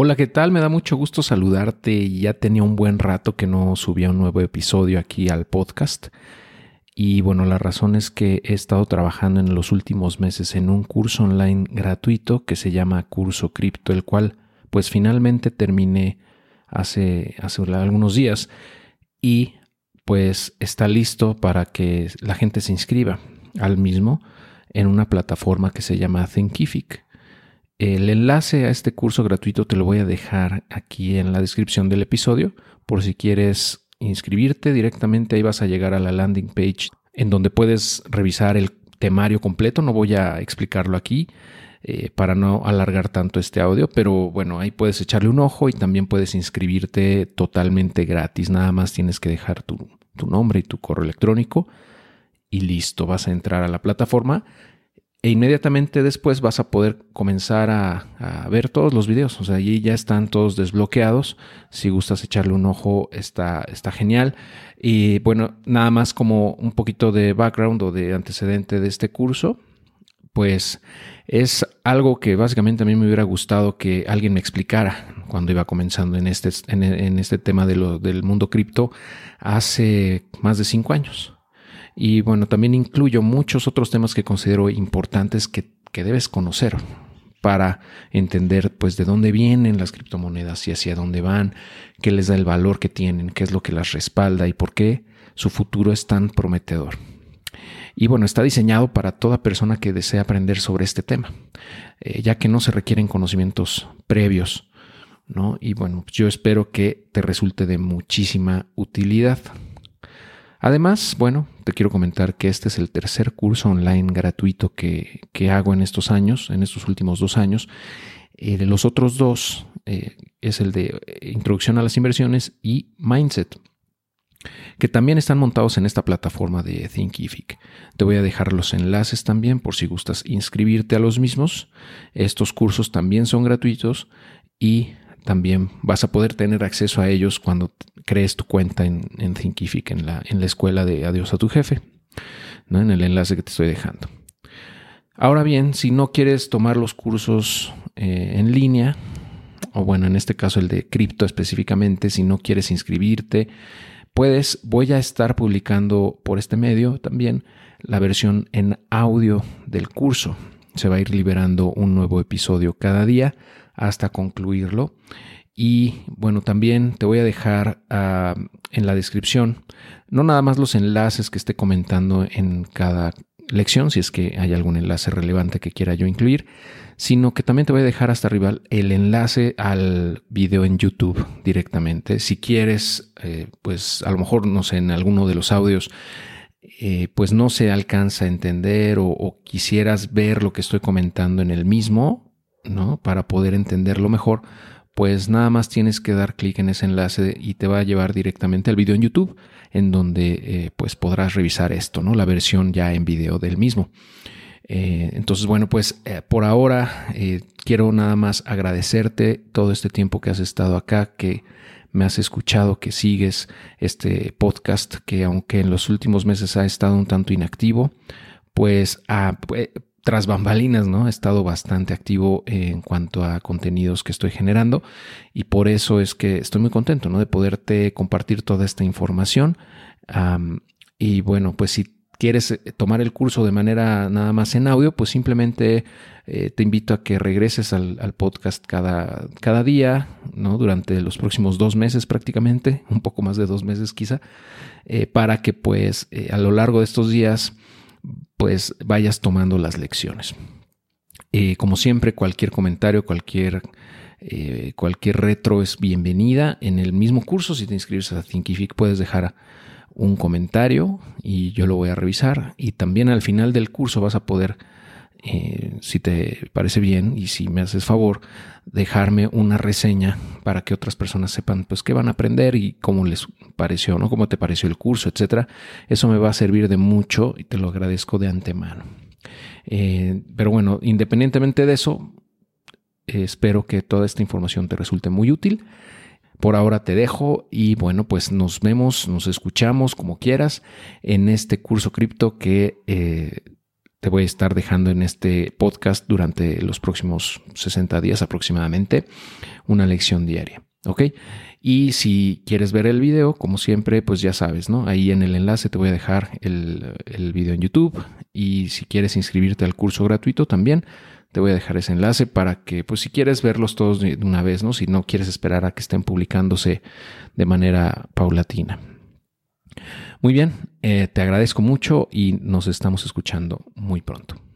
Hola, ¿qué tal? Me da mucho gusto saludarte. Ya tenía un buen rato que no subía un nuevo episodio aquí al podcast. Y bueno, la razón es que he estado trabajando en los últimos meses en un curso online gratuito que se llama Curso Cripto, el cual pues finalmente terminé hace, hace algunos días y pues está listo para que la gente se inscriba al mismo en una plataforma que se llama Thinkific. El enlace a este curso gratuito te lo voy a dejar aquí en la descripción del episodio por si quieres inscribirte directamente ahí vas a llegar a la landing page en donde puedes revisar el temario completo. No voy a explicarlo aquí eh, para no alargar tanto este audio, pero bueno, ahí puedes echarle un ojo y también puedes inscribirte totalmente gratis. Nada más tienes que dejar tu, tu nombre y tu correo electrónico y listo, vas a entrar a la plataforma e inmediatamente después vas a poder comenzar a, ver todos los videos. O sea, allí ya están todos desbloqueados. Si gustas echarle un ojo, está, está genial. Y bueno, nada más como un poquito de background o de antecedente de este curso, pues es algo que básicamente a mí me hubiera gustado que alguien me explicara cuando iba comenzando en este, en, este tema de lo, del mundo cripto hace más de cinco años. Y bueno, también incluyo muchos otros temas que considero importantes que, debes conocer para entender pues de dónde vienen las criptomonedas y hacia dónde van, qué les da el valor que tienen, qué es lo que las respalda y por qué su futuro es tan prometedor. Y bueno, está diseñado para toda persona que desea aprender sobre este tema, eh, ya que no se requieren conocimientos previos, ¿no? Y bueno, yo espero que te resulte de muchísima utilidad. Además, bueno, te quiero comentar que este es el tercer curso online gratuito que, hago en estos años, en estos últimos dos años. Eh, los otros dos eh, es el de eh, Introducción a las Inversiones y Mindset, que también están montados en esta plataforma de Thinkific. Te voy a dejar los enlaces también por si gustas inscribirte a los mismos. Estos cursos también son gratuitos y también vas a poder tener acceso a ellos cuando crees tu cuenta en, Thinkific, en la, en la escuela de Adiós a tu jefe, ¿no? en el enlace que te estoy dejando. Ahora bien, si no quieres tomar los cursos eh, en línea, o bueno, en este caso el de cripto específicamente, si no quieres inscribirte, puedes, voy a estar publicando por este medio también la versión en audio del curso. Se va a ir liberando un nuevo episodio cada día hasta concluirlo. Y bueno, también te voy a dejar ah, en la descripción no nada más los enlaces que esté comentando en cada lección, si es que hay algún enlace relevante que quiera yo incluir, sino que también te voy a dejar hasta arriba el enlace al video en YouTube directamente. Si quieres, eh, pues a lo mejor, no sé, en alguno de los audios, eh, pues no se alcanza a entender o quisieras ver lo que estoy comentando en el mismo, ¿no? Para poder entenderlo mejor, pues nada más tienes que dar clic en ese enlace y te va a llevar directamente al video en YouTube, en donde eh, pues podrás revisar esto, ¿no? La versión ya en video del mismo. Eh, entonces, bueno, pues eh, por ahora quiero nada más agradecerte todo este tiempo que has estado acá, que me has escuchado, que sigues este podcast, que aunque en los últimos meses ha estado un tanto inactivo, pues, ah, pues tras bambalinas, ¿no? He estado bastante activo en cuanto a contenidos que estoy generando y por eso es que estoy muy contento, ¿no? De poderte compartir toda esta información. y bueno, pues si quieres eh, tomar el curso de manera nada más en audio, pues simplemente eh, te invito a que regreses al, podcast cada, cada, día, ¿no? Durante los próximos dos meses prácticamente, un poco más de dos meses quizá, eh, para que pues a lo largo de estos días pues vayas tomando las lecciones. Eh, como siempre, cualquier comentario, cualquier, eh, cualquier retro es bienvenida. En el mismo curso, si te inscribes a Thinkific, puedes dejar un comentario y yo lo voy a revisar. Y también al final del curso vas a poder, eh, si te parece bien y si me haces favor, dejarme una reseña para que otras personas sepan pues qué van a aprender y cómo les pareció, ¿no? Cómo te pareció el curso, etcétera. Eso me va a servir de mucho y te lo agradezco de antemano. Eh, pero bueno, independientemente de eso, espero que toda esta información te resulte muy útil. Por ahora te dejo y bueno, pues nos vemos, nos escuchamos como quieras en este curso cripto que eh, te voy a estar dejando en este podcast durante los próximos 60 días aproximadamente una lección diaria. ¿Ok? Y si quieres ver el video, como siempre, pues ya sabes, ¿no? Ahí en el enlace te voy a dejar el, el video en YouTube. Y si quieres inscribirte al curso gratuito también, te voy a dejar ese enlace para que, pues si quieres verlos todos de una vez, ¿no? Si no quieres esperar a que estén publicándose de manera paulatina. Muy bien, eh, te agradezco mucho y nos estamos escuchando muy pronto.